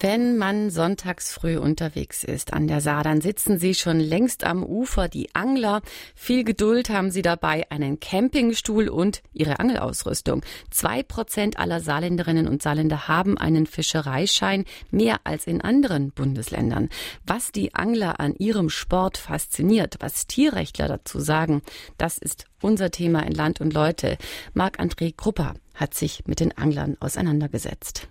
Wenn man sonntags früh unterwegs ist an der Saar, dann sitzen sie schon längst am Ufer, die Angler. Viel Geduld haben sie dabei, einen Campingstuhl und ihre Angelausrüstung. Zwei Prozent aller Saarländerinnen und Saarländer haben einen Fischereischein, mehr als in anderen Bundesländern. Was die Angler an ihrem Sport fasziniert, was Tierrechtler dazu sagen, das ist unser Thema in Land und Leute. Marc-André Krupper hat sich mit den Anglern auseinandergesetzt.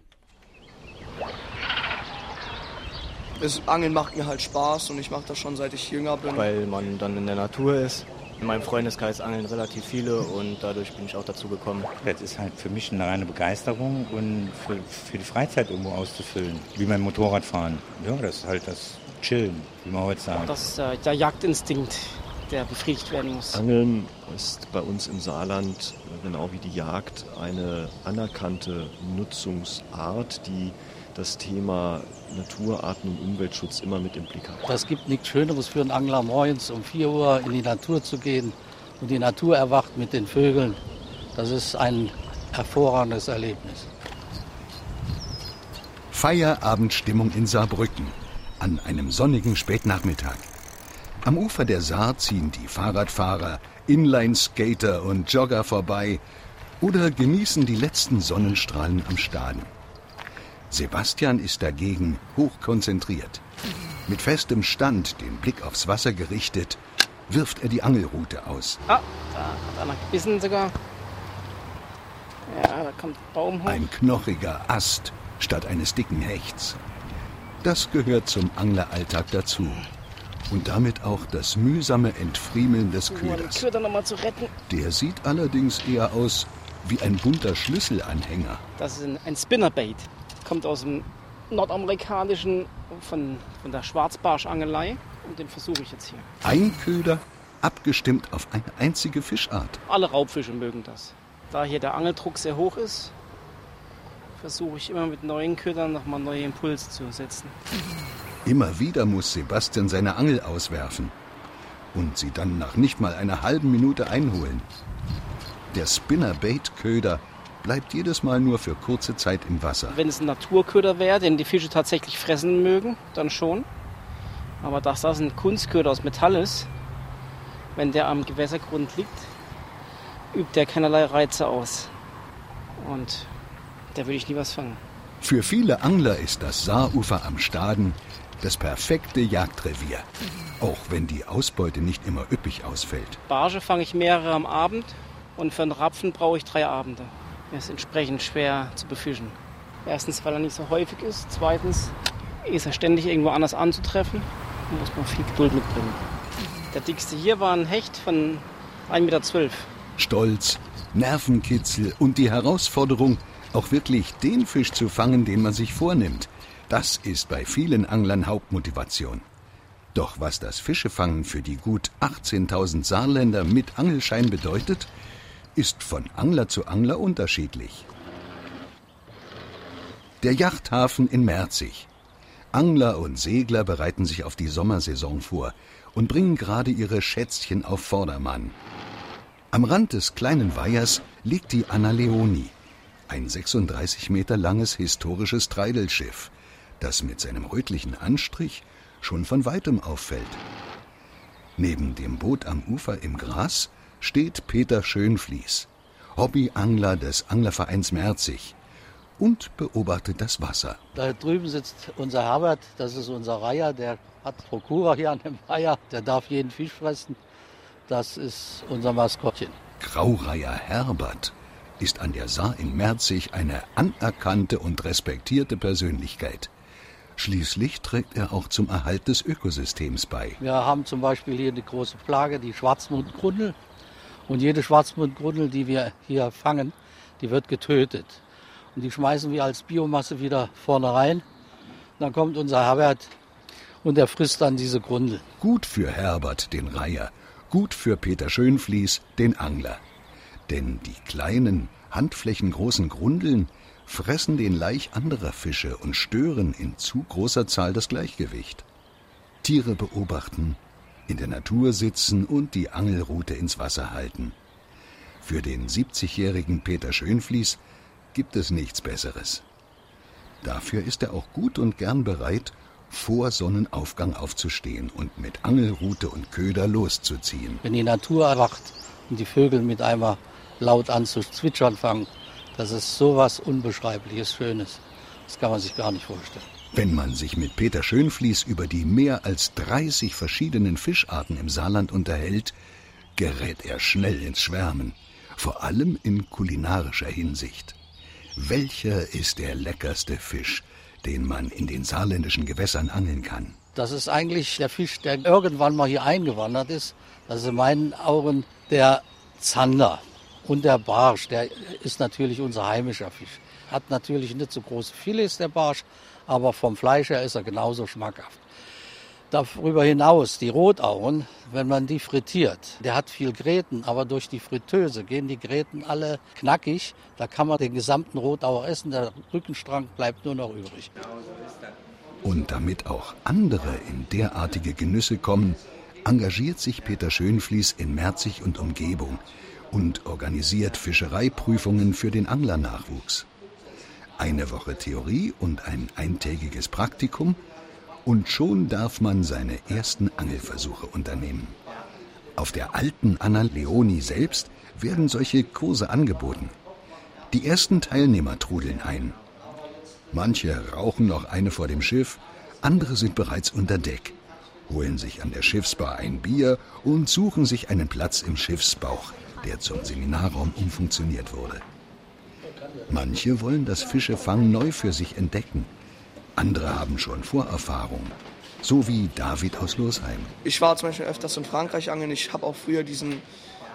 Das Angeln macht mir halt Spaß und ich mache das schon seit ich jünger bin. Weil man dann in der Natur ist. In meinem Freundeskreis angeln relativ viele und dadurch bin ich auch dazu gekommen. Das ist halt für mich eine reine Begeisterung und für, für die Freizeit irgendwo auszufüllen. Wie beim Motorradfahren. Ja, das ist halt das Chillen, wie man heute sagt. Das ist äh, der Jagdinstinkt, der befriedigt werden muss. Angeln ist bei uns im Saarland, genau wie die Jagd, eine anerkannte Nutzungsart, die das Thema Natur, Arten- und Umweltschutz immer mit im Blick hat. Es gibt nichts Schöneres für einen Angler morgens um 4 Uhr in die Natur zu gehen und die Natur erwacht mit den Vögeln. Das ist ein hervorragendes Erlebnis. Feierabendstimmung in Saarbrücken an einem sonnigen Spätnachmittag. Am Ufer der Saar ziehen die Fahrradfahrer, Inline-Skater und Jogger vorbei oder genießen die letzten Sonnenstrahlen am Staden. Sebastian ist dagegen hochkonzentriert. Mit festem Stand, den Blick aufs Wasser gerichtet, wirft er die Angelrute aus. Ah, da hat einer gebissen sogar. Ja, da kommt ein Baum hoch. Ein knochiger Ast statt eines dicken Hechts. Das gehört zum Angleralltag dazu. Und damit auch das mühsame Entfriemeln des Um den Köders. Köder zu retten. Der sieht allerdings eher aus wie ein bunter Schlüsselanhänger. Das ist ein, ein Spinnerbait. Kommt aus dem nordamerikanischen, von, von der Schwarzbarschangelei. Und den versuche ich jetzt hier. Ein Köder, abgestimmt auf eine einzige Fischart. Alle Raubfische mögen das. Da hier der Angeldruck sehr hoch ist, versuche ich immer mit neuen Ködern nochmal neue Impulse zu setzen. Immer wieder muss Sebastian seine Angel auswerfen und sie dann nach nicht mal einer halben Minute einholen. Der Spinnerbait-Köder bleibt jedes Mal nur für kurze Zeit im Wasser. Wenn es ein Naturköder wäre, den die Fische tatsächlich fressen mögen, dann schon. Aber dass das ein Kunstköder aus Metall ist, wenn der am Gewässergrund liegt, übt der keinerlei Reize aus. Und da würde ich nie was fangen. Für viele Angler ist das Saarufer am Staden das perfekte Jagdrevier. Auch wenn die Ausbeute nicht immer üppig ausfällt. Barge fange ich mehrere am Abend und für einen Rapfen brauche ich drei Abende. Er ist entsprechend schwer zu befischen. Erstens, weil er nicht so häufig ist. Zweitens ist er ständig irgendwo anders anzutreffen. Da muss man viel Geduld mitbringen. Der dickste hier war ein Hecht von 1,12 Meter. Stolz, Nervenkitzel und die Herausforderung, auch wirklich den Fisch zu fangen, den man sich vornimmt. Das ist bei vielen Anglern Hauptmotivation. Doch was das Fischefangen für die gut 18.000 Saarländer mit Angelschein bedeutet, ist von Angler zu Angler unterschiedlich. Der Yachthafen in Merzig. Angler und Segler bereiten sich auf die Sommersaison vor und bringen gerade ihre Schätzchen auf Vordermann. Am Rand des kleinen Weihers liegt die Anna Leoni, ein 36 Meter langes historisches Treidelschiff, das mit seinem rötlichen Anstrich schon von weitem auffällt. Neben dem Boot am Ufer im Gras steht Peter Schönfließ, Hobbyangler des Anglervereins Merzig und beobachtet das Wasser. Da drüben sitzt unser Herbert, das ist unser Reiher, der hat Prokura hier an dem Weiher, der darf jeden Fisch fressen. Das ist unser Maskottchen. Graureiher Herbert ist an der Saar in Merzig eine anerkannte und respektierte Persönlichkeit. Schließlich trägt er auch zum Erhalt des Ökosystems bei. Wir haben zum Beispiel hier eine große Plage, die Schwarzmundgrundel. Und jede Schwarzmundgrundel, die wir hier fangen, die wird getötet. Und die schmeißen wir als Biomasse wieder vorne rein. Dann kommt unser Herbert und er frisst dann diese Grundel. Gut für Herbert, den Reiher, gut für Peter Schönfließ, den Angler. Denn die kleinen, handflächengroßen Grundeln fressen den Laich anderer Fische und stören in zu großer Zahl das Gleichgewicht. Tiere beobachten, in der Natur sitzen und die Angelrute ins Wasser halten. Für den 70-jährigen Peter Schönflies gibt es nichts Besseres. Dafür ist er auch gut und gern bereit, vor Sonnenaufgang aufzustehen und mit Angelrute und Köder loszuziehen. Wenn die Natur erwacht und die Vögel mit einmal laut an zu zwitschern fangen, das ist sowas Unbeschreibliches, Schönes. Das kann man sich gar nicht vorstellen. Wenn man sich mit Peter Schönflies über die mehr als 30 verschiedenen Fischarten im Saarland unterhält, gerät er schnell ins Schwärmen, vor allem in kulinarischer Hinsicht. Welcher ist der leckerste Fisch, den man in den saarländischen Gewässern angeln kann? Das ist eigentlich der Fisch, der irgendwann mal hier eingewandert ist. Das ist in meinen Augen der Zander. Und der Barsch, der ist natürlich unser heimischer Fisch. Hat natürlich nicht so große Filets, der Barsch, aber vom Fleisch her ist er genauso schmackhaft. Darüber hinaus die Rotauen, wenn man die frittiert, der hat viel Gräten, aber durch die Fritteuse gehen die Gräten alle knackig. Da kann man den gesamten Rotauer essen, der Rückenstrang bleibt nur noch übrig. Und damit auch andere in derartige Genüsse kommen, engagiert sich Peter Schönflies in Merzig und Umgebung und organisiert Fischereiprüfungen für den Anglernachwuchs. Eine Woche Theorie und ein eintägiges Praktikum und schon darf man seine ersten Angelversuche unternehmen. Auf der alten Anna Leoni selbst werden solche Kurse angeboten. Die ersten Teilnehmer trudeln ein. Manche rauchen noch eine vor dem Schiff, andere sind bereits unter Deck, holen sich an der Schiffsbar ein Bier und suchen sich einen Platz im Schiffsbauch, der zum Seminarraum umfunktioniert wurde. Manche wollen das Fischefang neu für sich entdecken. Andere haben schon Vorerfahrung. So wie David aus Losheim. Ich war zum Beispiel öfters in Frankreich angeln. Ich habe auch früher diesen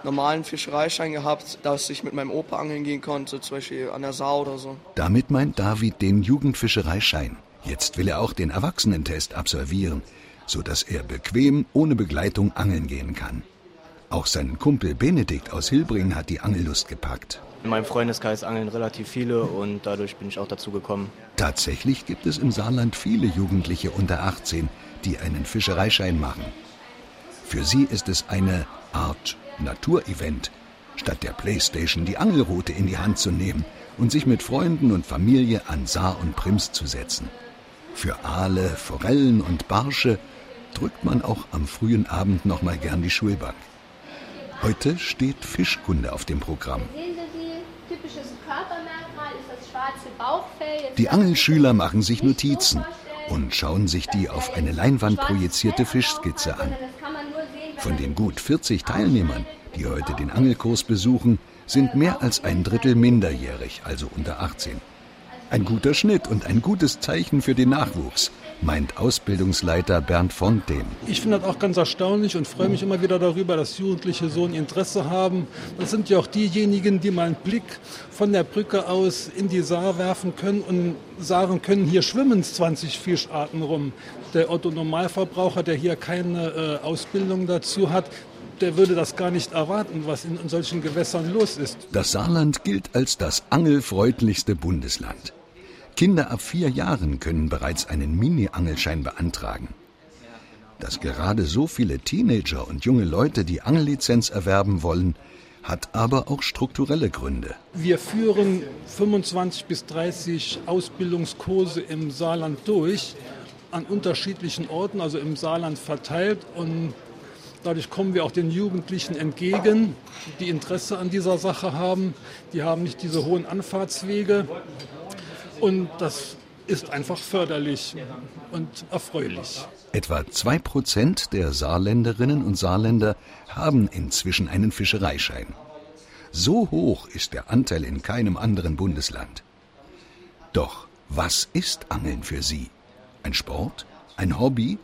normalen Fischereischein gehabt, dass ich mit meinem Opa angeln gehen konnte, zum Beispiel an der Sau oder so. Damit meint David den Jugendfischereischein. Jetzt will er auch den Erwachsenentest absolvieren, sodass er bequem ohne Begleitung angeln gehen kann. Auch seinen Kumpel Benedikt aus Hilbring hat die Angellust gepackt. In meinem Freundeskreis angeln relativ viele und dadurch bin ich auch dazu gekommen. Tatsächlich gibt es im Saarland viele Jugendliche unter 18, die einen Fischereischein machen. Für sie ist es eine Art Naturevent, statt der Playstation die Angelroute in die Hand zu nehmen und sich mit Freunden und Familie an Saar und Prims zu setzen. Für Aale, Forellen und Barsche drückt man auch am frühen Abend noch mal gern die Schulbank. Heute steht Fischkunde auf dem Programm. Die Angelschüler machen sich Notizen und schauen sich die auf eine Leinwand projizierte Fischskizze an. Von den gut 40 Teilnehmern, die heute den Angelkurs besuchen, sind mehr als ein Drittel minderjährig, also unter 18. Ein guter Schnitt und ein gutes Zeichen für den Nachwuchs, meint Ausbildungsleiter Bernd Fonten. Ich finde das auch ganz erstaunlich und freue mich immer wieder darüber, dass Jugendliche so ein Interesse haben. Das sind ja auch diejenigen, die mal einen Blick von der Brücke aus in die Saar werfen können und sagen können, hier schwimmen 20 Fischarten rum. Der Otto-Normalverbraucher, der hier keine äh, Ausbildung dazu hat, der würde das gar nicht erwarten, was in solchen Gewässern los ist. Das Saarland gilt als das angelfreundlichste Bundesland. Kinder ab vier Jahren können bereits einen Mini-Angelschein beantragen. Dass gerade so viele Teenager und junge Leute die Angellizenz erwerben wollen, hat aber auch strukturelle Gründe. Wir führen 25 bis 30 Ausbildungskurse im Saarland durch, an unterschiedlichen Orten, also im Saarland verteilt. Und dadurch kommen wir auch den Jugendlichen entgegen, die Interesse an dieser Sache haben. Die haben nicht diese hohen Anfahrtswege. Und das ist einfach förderlich und erfreulich. Etwa zwei Prozent der Saarländerinnen und Saarländer haben inzwischen einen Fischereischein. So hoch ist der Anteil in keinem anderen Bundesland. Doch was ist Angeln für Sie? Ein Sport? Ein Hobby?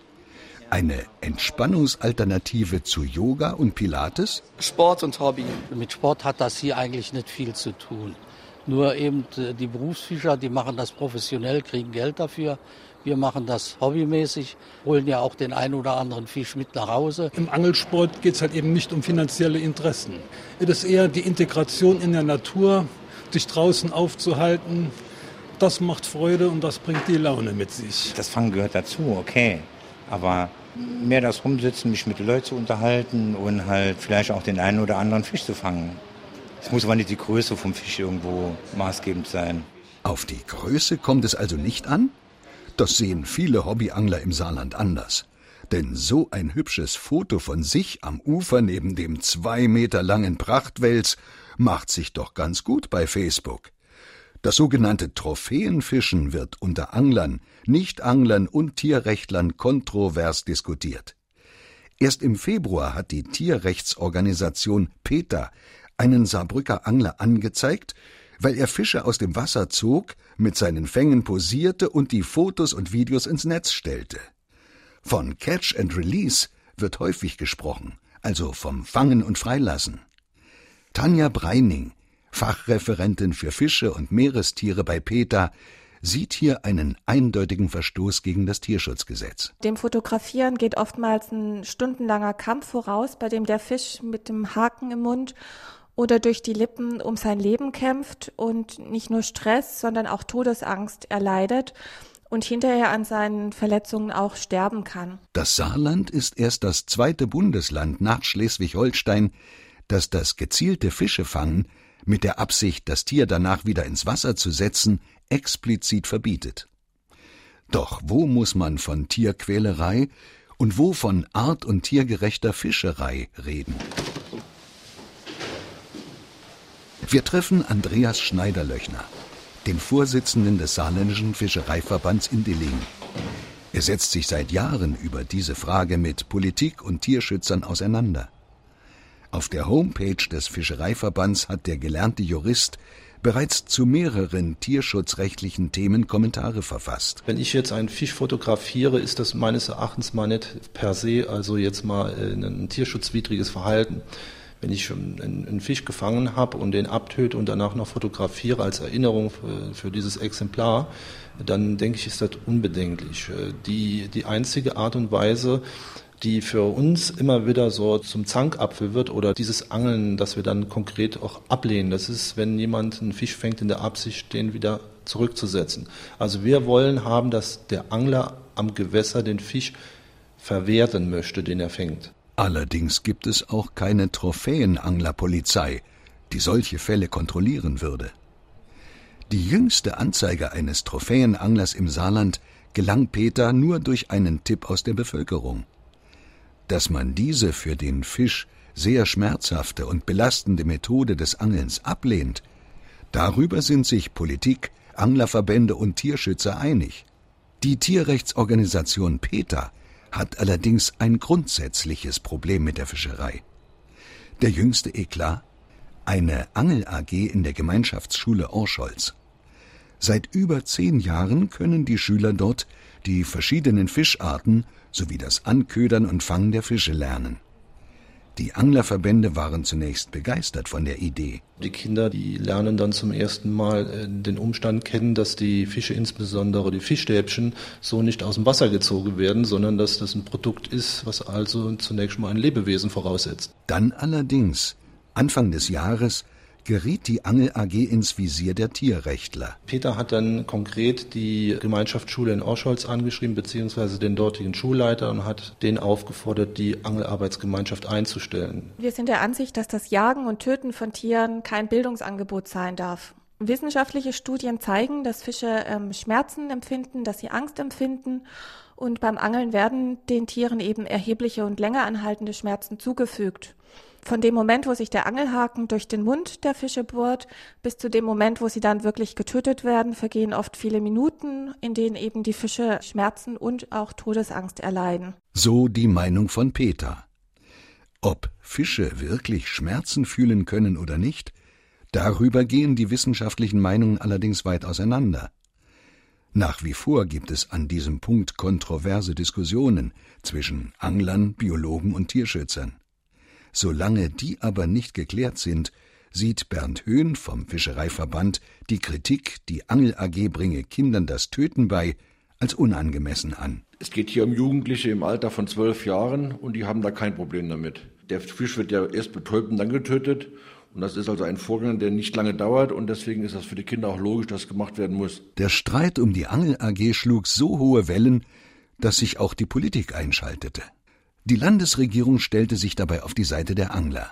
Eine Entspannungsalternative zu Yoga und Pilates? Sport und Hobby. Mit Sport hat das hier eigentlich nicht viel zu tun. Nur eben äh, die Berufsfischer, die machen das professionell, kriegen Geld dafür. Wir machen das hobbymäßig, holen ja auch den einen oder anderen Fisch mit nach Hause. Im Angelsport geht es halt eben nicht um finanzielle Interessen. Es ist eher die Integration in der Natur, sich draußen aufzuhalten. Das macht Freude und das bringt die Laune mit sich. Das Fangen gehört dazu, okay. Aber mehr das Rumsitzen, mich mit den Leuten zu unterhalten und halt vielleicht auch den einen oder anderen Fisch zu fangen. Es muss aber nicht die Größe vom Fisch irgendwo maßgebend sein. Auf die Größe kommt es also nicht an? Das sehen viele Hobbyangler im Saarland anders. Denn so ein hübsches Foto von sich am Ufer neben dem zwei Meter langen Prachtwels macht sich doch ganz gut bei Facebook. Das sogenannte Trophäenfischen wird unter Anglern, Nichtanglern und Tierrechtlern kontrovers diskutiert. Erst im Februar hat die Tierrechtsorganisation PETA einen Saarbrücker Angler angezeigt, weil er Fische aus dem Wasser zog, mit seinen Fängen posierte und die Fotos und Videos ins Netz stellte. Von Catch and Release wird häufig gesprochen, also vom Fangen und Freilassen. Tanja Breining, Fachreferentin für Fische und Meerestiere bei PETA, sieht hier einen eindeutigen Verstoß gegen das Tierschutzgesetz. Dem Fotografieren geht oftmals ein stundenlanger Kampf voraus, bei dem der Fisch mit dem Haken im Mund oder durch die Lippen um sein Leben kämpft und nicht nur Stress, sondern auch Todesangst erleidet und hinterher an seinen Verletzungen auch sterben kann. Das Saarland ist erst das zweite Bundesland nach Schleswig-Holstein, das das gezielte Fischefangen mit der Absicht, das Tier danach wieder ins Wasser zu setzen, explizit verbietet. Doch wo muss man von Tierquälerei und wo von art- und tiergerechter Fischerei reden? Wir treffen Andreas Schneiderlöchner, den Vorsitzenden des Saarländischen Fischereiverbands in Dillingen. Er setzt sich seit Jahren über diese Frage mit Politik und Tierschützern auseinander. Auf der Homepage des Fischereiverbands hat der gelernte Jurist bereits zu mehreren tierschutzrechtlichen Themen Kommentare verfasst. Wenn ich jetzt einen Fisch fotografiere, ist das meines Erachtens mal nicht per se, also jetzt mal äh, ein tierschutzwidriges Verhalten. Wenn ich einen Fisch gefangen habe und den abtöte und danach noch fotografiere als Erinnerung für, für dieses Exemplar, dann denke ich, ist das unbedenklich. Äh, die, die einzige Art und Weise, die für uns immer wieder so zum Zankapfel wird oder dieses Angeln, das wir dann konkret auch ablehnen. Das ist, wenn jemand einen Fisch fängt in der Absicht, den wieder zurückzusetzen. Also wir wollen haben, dass der Angler am Gewässer den Fisch verwerten möchte, den er fängt. Allerdings gibt es auch keine Trophäenanglerpolizei, die solche Fälle kontrollieren würde. Die jüngste Anzeige eines Trophäenanglers im Saarland gelang Peter nur durch einen Tipp aus der Bevölkerung. Dass man diese für den Fisch sehr schmerzhafte und belastende Methode des Angelns ablehnt, darüber sind sich Politik, Anglerverbände und Tierschützer einig. Die Tierrechtsorganisation PETA hat allerdings ein grundsätzliches Problem mit der Fischerei. Der jüngste Eklat? Eine Angel AG in der Gemeinschaftsschule Orscholz. Seit über zehn Jahren können die Schüler dort die verschiedenen Fischarten sowie das Anködern und Fangen der Fische lernen. Die Anglerverbände waren zunächst begeistert von der Idee. Die Kinder, die lernen dann zum ersten Mal äh, den Umstand kennen, dass die Fische, insbesondere die Fischstäbchen, so nicht aus dem Wasser gezogen werden, sondern dass das ein Produkt ist, was also zunächst mal ein Lebewesen voraussetzt. Dann allerdings, Anfang des Jahres, geriet die Angel AG ins Visier der Tierrechtler. Peter hat dann konkret die Gemeinschaftsschule in Orscholz angeschrieben, beziehungsweise den dortigen Schulleiter und hat den aufgefordert, die Angelarbeitsgemeinschaft einzustellen. Wir sind der Ansicht, dass das Jagen und Töten von Tieren kein Bildungsangebot sein darf. Wissenschaftliche Studien zeigen, dass Fische ähm, Schmerzen empfinden, dass sie Angst empfinden und beim Angeln werden den Tieren eben erhebliche und länger anhaltende Schmerzen zugefügt. Von dem Moment, wo sich der Angelhaken durch den Mund der Fische bohrt, bis zu dem Moment, wo sie dann wirklich getötet werden, vergehen oft viele Minuten, in denen eben die Fische Schmerzen und auch Todesangst erleiden. So die Meinung von Peter. Ob Fische wirklich Schmerzen fühlen können oder nicht, darüber gehen die wissenschaftlichen Meinungen allerdings weit auseinander. Nach wie vor gibt es an diesem Punkt kontroverse Diskussionen zwischen Anglern, Biologen und Tierschützern. Solange die aber nicht geklärt sind, sieht Bernd Höhn vom Fischereiverband die Kritik, die Angel AG bringe Kindern das Töten bei, als unangemessen an. Es geht hier um Jugendliche im Alter von zwölf Jahren und die haben da kein Problem damit. Der Fisch wird ja erst betäubt und dann getötet. Und das ist also ein Vorgang, der nicht lange dauert und deswegen ist das für die Kinder auch logisch, dass gemacht werden muss. Der Streit um die Angel AG schlug so hohe Wellen, dass sich auch die Politik einschaltete. Die Landesregierung stellte sich dabei auf die Seite der Angler.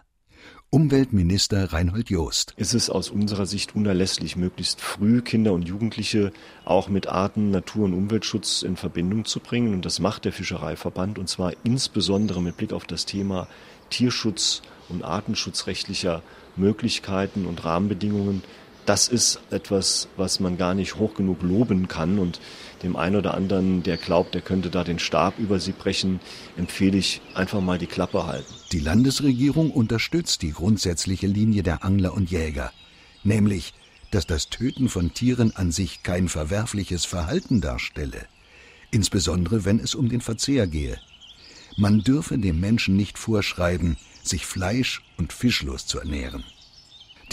Umweltminister Reinhold Joost. Es ist aus unserer Sicht unerlässlich, möglichst früh Kinder und Jugendliche auch mit Arten, Natur- und Umweltschutz in Verbindung zu bringen. Und das macht der Fischereiverband und zwar insbesondere mit Blick auf das Thema Tierschutz und artenschutzrechtlicher Möglichkeiten und Rahmenbedingungen das ist etwas, was man gar nicht hoch genug loben kann. Und dem einen oder anderen, der glaubt, der könnte da den Stab über sie brechen, empfehle ich einfach mal die Klappe halten. Die Landesregierung unterstützt die grundsätzliche Linie der Angler und Jäger, nämlich, dass das Töten von Tieren an sich kein verwerfliches Verhalten darstelle, insbesondere wenn es um den Verzehr gehe. Man dürfe dem Menschen nicht vorschreiben, sich fleisch- und fischlos zu ernähren.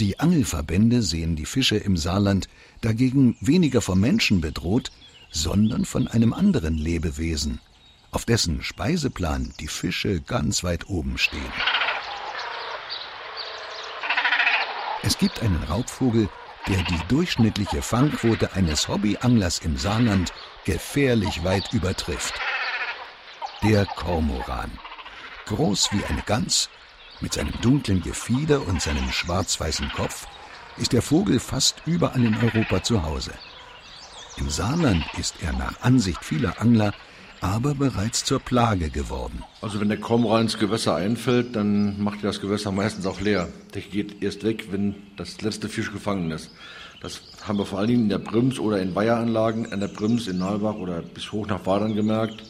Die Angelverbände sehen die Fische im Saarland dagegen weniger vom Menschen bedroht, sondern von einem anderen Lebewesen, auf dessen Speiseplan die Fische ganz weit oben stehen. Es gibt einen Raubvogel, der die durchschnittliche Fangquote eines Hobbyanglers im Saarland gefährlich weit übertrifft. Der Kormoran. Groß wie eine Gans, mit seinem dunklen Gefieder und seinem schwarz-weißen Kopf ist der Vogel fast überall in Europa zu Hause. Im Saarland ist er nach Ansicht vieler Angler aber bereits zur Plage geworden. Also wenn der Kormoran ins Gewässer einfällt, dann macht er das Gewässer meistens auch leer. Der geht erst weg, wenn das letzte Fisch gefangen ist. Das haben wir vor allen Dingen in der Brims oder in Weiheranlagen, an der Brims in Nalbach oder bis hoch nach Wadern gemerkt.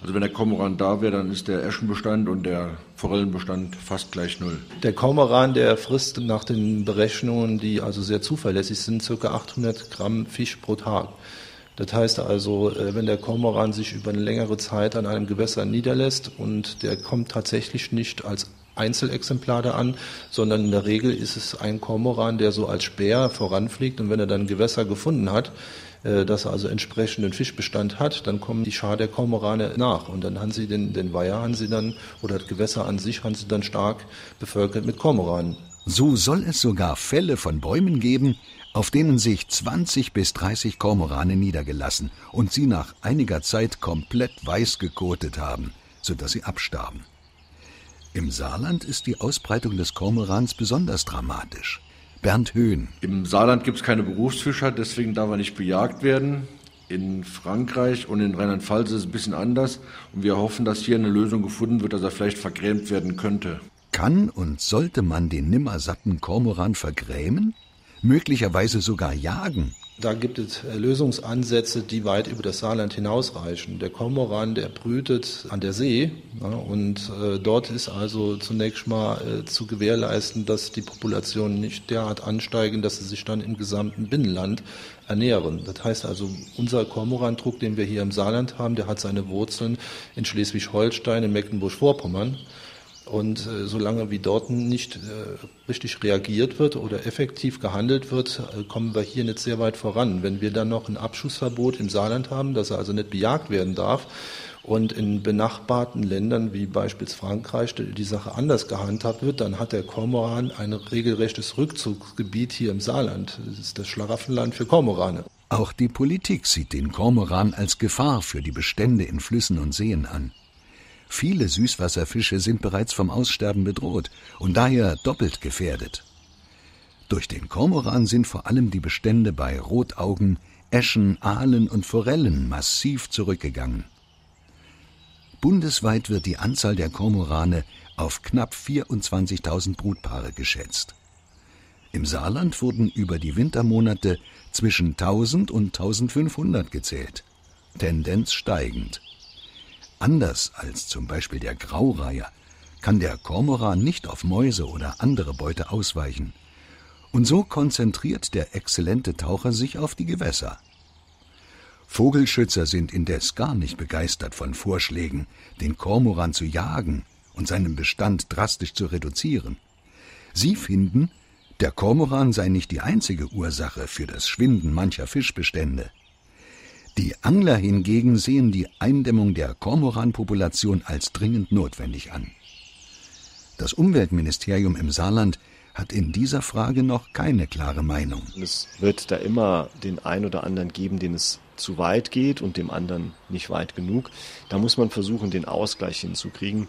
Also wenn der Kormoran da wäre, dann ist der Eschenbestand und der Forellenbestand fast gleich null. Der Kormoran, der frisst nach den Berechnungen, die also sehr zuverlässig sind, ca. 800 Gramm Fisch pro Tag. Das heißt also, äh, wenn der Kormoran sich über eine längere Zeit an einem Gewässer niederlässt und der kommt tatsächlich nicht als Einzelexemplar da an, sondern in der Regel ist es ein Kormoran, der so als Speer voranfliegt und wenn er dann Gewässer gefunden hat, dass er also entsprechenden Fischbestand hat, dann kommen die Schar der Kormorane nach und dann haben sie den, den Weiher haben sie dann oder das Gewässer an sich haben sie dann stark bevölkert mit Kormoranen. So soll es sogar Fälle von Bäumen geben, auf denen sich 20 bis 30 Kormorane niedergelassen und sie nach einiger Zeit komplett weiß gekotet haben, sodass sie abstarben. Im Saarland ist die Ausbreitung des Kormorans besonders dramatisch. Bernd Höhn. Im Saarland gibt es keine Berufsfischer, deswegen darf er nicht bejagt werden. In Frankreich und in Rheinland-Pfalz ist es ein bisschen anders. Und wir hoffen, dass hier eine Lösung gefunden wird, dass er vielleicht vergrämt werden könnte. Kann und sollte man den nimmersatten Kormoran vergrämen? Möglicherweise sogar jagen? Da gibt es Lösungsansätze, die weit über das Saarland hinausreichen. Der Kormoran, der brütet an der See ja, und äh, dort ist also zunächst mal äh, zu gewährleisten, dass die Populationen nicht derart ansteigen, dass sie sich dann im gesamten Binnenland ernähren. Das heißt also, unser Kormorandruck, den wir hier im Saarland haben, der hat seine Wurzeln in Schleswig-Holstein, in Mecklenburg-Vorpommern. Und äh, solange wie dort nicht äh, richtig reagiert wird oder effektiv gehandelt wird, äh, kommen wir hier nicht sehr weit voran. Wenn wir dann noch ein Abschussverbot im Saarland haben, dass er also nicht bejagt werden darf, und in benachbarten Ländern wie beispielsweise Frankreich die Sache anders gehandhabt wird, dann hat der Kormoran ein regelrechtes Rückzugsgebiet hier im Saarland. Das ist das Schlaraffenland für Kormorane. Auch die Politik sieht den Kormoran als Gefahr für die Bestände in Flüssen und Seen an. Viele Süßwasserfische sind bereits vom Aussterben bedroht und daher doppelt gefährdet. Durch den Kormoran sind vor allem die Bestände bei Rotaugen, Äschen, Aalen und Forellen massiv zurückgegangen. Bundesweit wird die Anzahl der Kormorane auf knapp 24.000 Brutpaare geschätzt. Im Saarland wurden über die Wintermonate zwischen 1000 und 1500 gezählt, Tendenz steigend. Anders als zum Beispiel der Graureiher kann der Kormoran nicht auf Mäuse oder andere Beute ausweichen. Und so konzentriert der exzellente Taucher sich auf die Gewässer. Vogelschützer sind indes gar nicht begeistert von Vorschlägen, den Kormoran zu jagen und seinen Bestand drastisch zu reduzieren. Sie finden, der Kormoran sei nicht die einzige Ursache für das Schwinden mancher Fischbestände. Die Angler hingegen sehen die Eindämmung der Kormoranpopulation als dringend notwendig an. Das Umweltministerium im Saarland hat in dieser Frage noch keine klare Meinung. Es wird da immer den einen oder anderen geben, den es zu weit geht und dem anderen nicht weit genug. Da muss man versuchen, den Ausgleich hinzukriegen.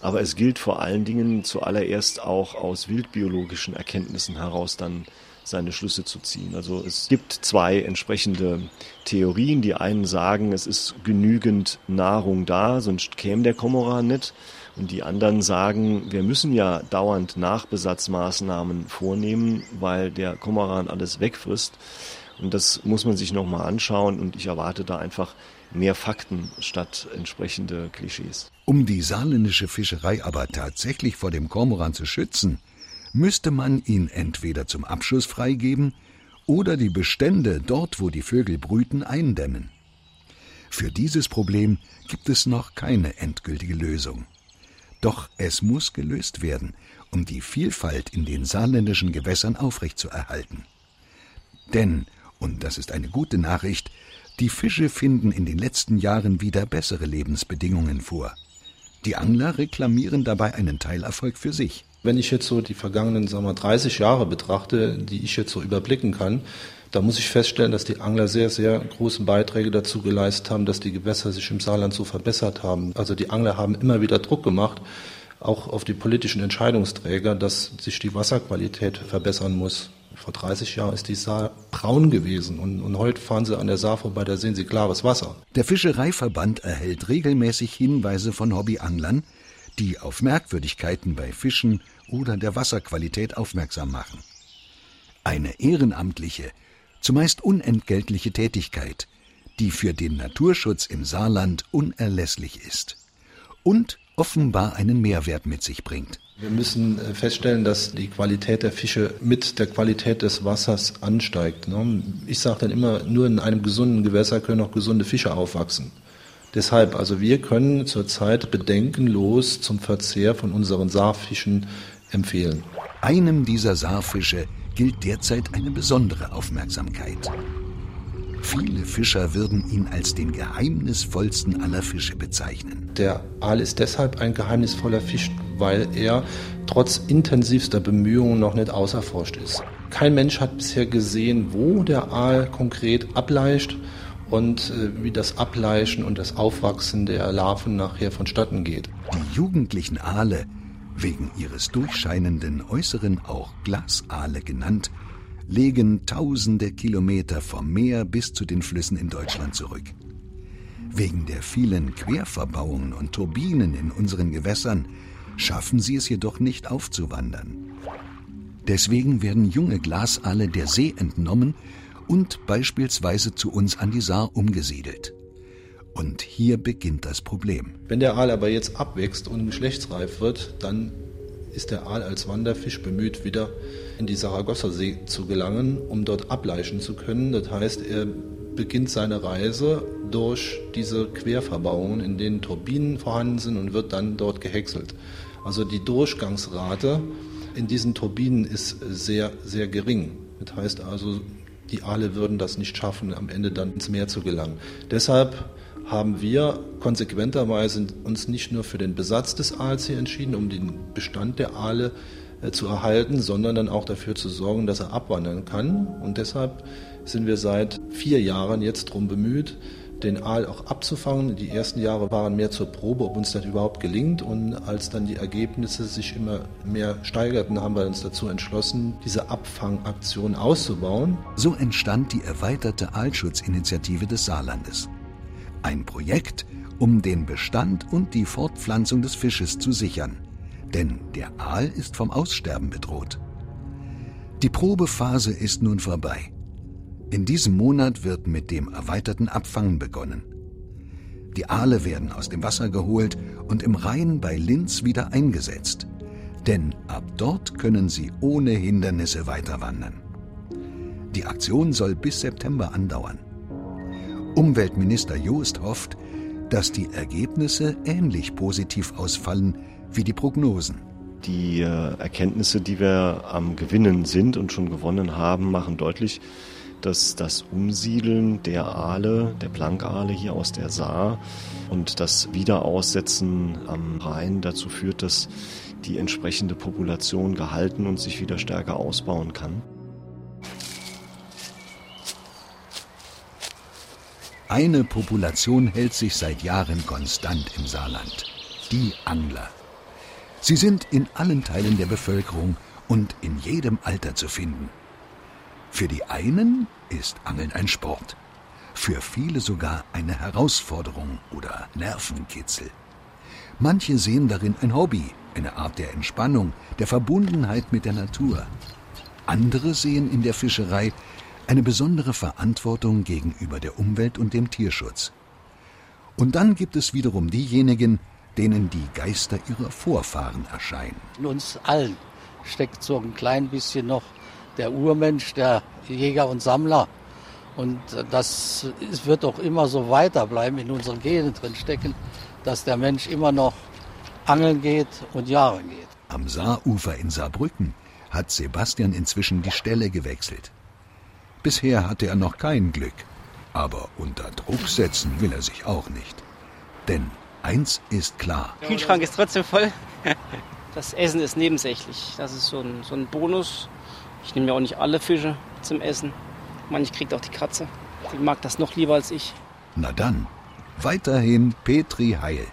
Aber es gilt vor allen Dingen zuallererst auch aus wildbiologischen Erkenntnissen heraus dann seine Schlüsse zu ziehen. Also es gibt zwei entsprechende Theorien. Die einen sagen, es ist genügend Nahrung da, sonst käme der Komoran nicht. Und die anderen sagen, wir müssen ja dauernd Nachbesatzmaßnahmen vornehmen, weil der Komoran alles wegfrisst. Und das muss man sich nochmal anschauen und ich erwarte da einfach mehr Fakten statt entsprechende Klischees. Um die saarländische Fischerei aber tatsächlich vor dem Kormoran zu schützen, müsste man ihn entweder zum Abschuss freigeben oder die Bestände dort, wo die Vögel brüten, eindämmen. Für dieses Problem gibt es noch keine endgültige Lösung. Doch es muss gelöst werden, um die Vielfalt in den saarländischen Gewässern aufrechtzuerhalten. Denn, und das ist eine gute Nachricht, die Fische finden in den letzten Jahren wieder bessere Lebensbedingungen vor. Die Angler reklamieren dabei einen Teilerfolg für sich. Wenn ich jetzt so die vergangenen sagen wir, 30 Jahre betrachte, die ich jetzt so überblicken kann, da muss ich feststellen, dass die Angler sehr, sehr große Beiträge dazu geleistet haben, dass die Gewässer sich im Saarland so verbessert haben. Also die Angler haben immer wieder Druck gemacht, auch auf die politischen Entscheidungsträger, dass sich die Wasserqualität verbessern muss. Vor 30 Jahren ist die Saar braun gewesen und, und heute fahren Sie an der Saar vorbei, da sehen Sie klares Wasser. Der Fischereiverband erhält regelmäßig Hinweise von Hobbyanglern, die auf Merkwürdigkeiten bei Fischen oder der Wasserqualität aufmerksam machen. Eine ehrenamtliche, zumeist unentgeltliche Tätigkeit, die für den Naturschutz im Saarland unerlässlich ist und offenbar einen Mehrwert mit sich bringt. Wir müssen äh, feststellen, dass die Qualität der Fische mit der Qualität des Wassers ansteigt. Ne? Ich sage dann immer, nur in einem gesunden Gewässer können auch gesunde Fische aufwachsen. Deshalb, also wir können zurzeit bedenkenlos zum Verzehr von unseren Saarfischen empfehlen. Einem dieser Saarfische gilt derzeit eine besondere Aufmerksamkeit. Viele Fischer würden ihn als den geheimnisvollsten aller Fische bezeichnen. Der Aal ist deshalb ein geheimnisvoller Fisch, weil er trotz intensivster Bemühungen noch nicht auserforscht ist. Kein Mensch hat bisher gesehen, wo der Aal konkret ableicht und äh, wie das Ableichen und das Aufwachsen der Larven nachher vonstatten geht. Die jugendlichen Aale, wegen ihres durchscheinenden Äußeren auch Glasaale genannt, legen tausende Kilometer vom Meer bis zu den Flüssen in Deutschland zurück. Wegen der vielen Querverbauungen und Turbinen in unseren Gewässern schaffen sie es jedoch nicht aufzuwandern. Deswegen werden junge Glasaale der See entnommen und beispielsweise zu uns an die Saar umgesiedelt. Und hier beginnt das Problem. Wenn der Aal aber jetzt abwächst und geschlechtsreif wird, dann ist der Aal als Wanderfisch bemüht, wieder in die Saragossa-See zu gelangen, um dort ableichen zu können. Das heißt, er beginnt seine Reise durch diese Querverbauungen, in denen Turbinen vorhanden sind und wird dann dort gehäckselt. Also die Durchgangsrate in diesen Turbinen ist sehr, sehr gering. Das heißt also, die Aale würden das nicht schaffen, am Ende dann ins Meer zu gelangen. Deshalb haben wir konsequenterweise uns nicht nur für den Besatz des Aals hier entschieden, um den Bestand der Aale äh, zu erhalten, sondern dann auch dafür zu sorgen, dass er abwandern kann. Und deshalb sind wir seit vier Jahren jetzt darum bemüht, den Aal auch abzufangen. Die ersten Jahre waren mehr zur Probe, ob uns das überhaupt gelingt. Und als dann die Ergebnisse sich immer mehr steigerten, haben wir uns dazu entschlossen, diese Abfangaktion auszubauen. So entstand die erweiterte Aalschutzinitiative des Saarlandes. Ein Projekt, um den Bestand und die Fortpflanzung des Fisches zu sichern denn der Aal ist vom Aussterben bedroht. Die Probephase ist nun vorbei. In diesem Monat wird mit dem erweiterten Abfangen begonnen. Die Aale werden aus dem Wasser geholt und im Rhein bei Linz wieder eingesetzt. Denn ab dort können sie ohne Hindernisse weiterwandern. Die Aktion soll bis September andauern. Umweltminister Joost hofft, dass die Ergebnisse ähnlich positiv ausfallen wie die Prognosen. Die äh, Erkenntnisse, die wir am Gewinnen sind und schon gewonnen haben, machen deutlich, dass das Umsiedeln der Aale, der Plankaale hier aus der Saar und das Wiederaussetzen am Rhein dazu führt, dass die entsprechende Population gehalten und sich wieder stärker ausbauen kann. Eine Population hält sich seit Jahren konstant im Saarland. Die Angler. Sie sind in allen Teilen der Bevölkerung und in jedem Alter zu finden. Für die einen ist Angeln ein Sport, für viele sogar eine Herausforderung oder Nervenkitzel. Manche sehen darin ein Hobby, eine Art der Entspannung, der Verbundenheit mit der Natur. Andere sehen in der Fischerei eine besondere Verantwortung gegenüber der Umwelt und dem Tierschutz. Und dann gibt es wiederum diejenigen, denen die Geister ihrer Vorfahren erscheinen. In uns allen steckt so ein klein bisschen noch der Urmensch, der Jäger und Sammler. Und das wird auch immer so weiterbleiben, in unseren Genen drin stecken, dass der Mensch immer noch angeln geht und jagen geht. Am Saarufer in Saarbrücken hat Sebastian inzwischen die Stelle gewechselt. Bisher hatte er noch kein Glück, aber unter Druck setzen will er sich auch nicht. Denn eins ist klar. Der Kühlschrank ist trotzdem voll. Das Essen ist nebensächlich. Das ist so ein, so ein Bonus. Ich nehme ja auch nicht alle Fische zum Essen. Manch kriegt auch die Katze. Die mag das noch lieber als ich. Na dann, weiterhin Petri Heil.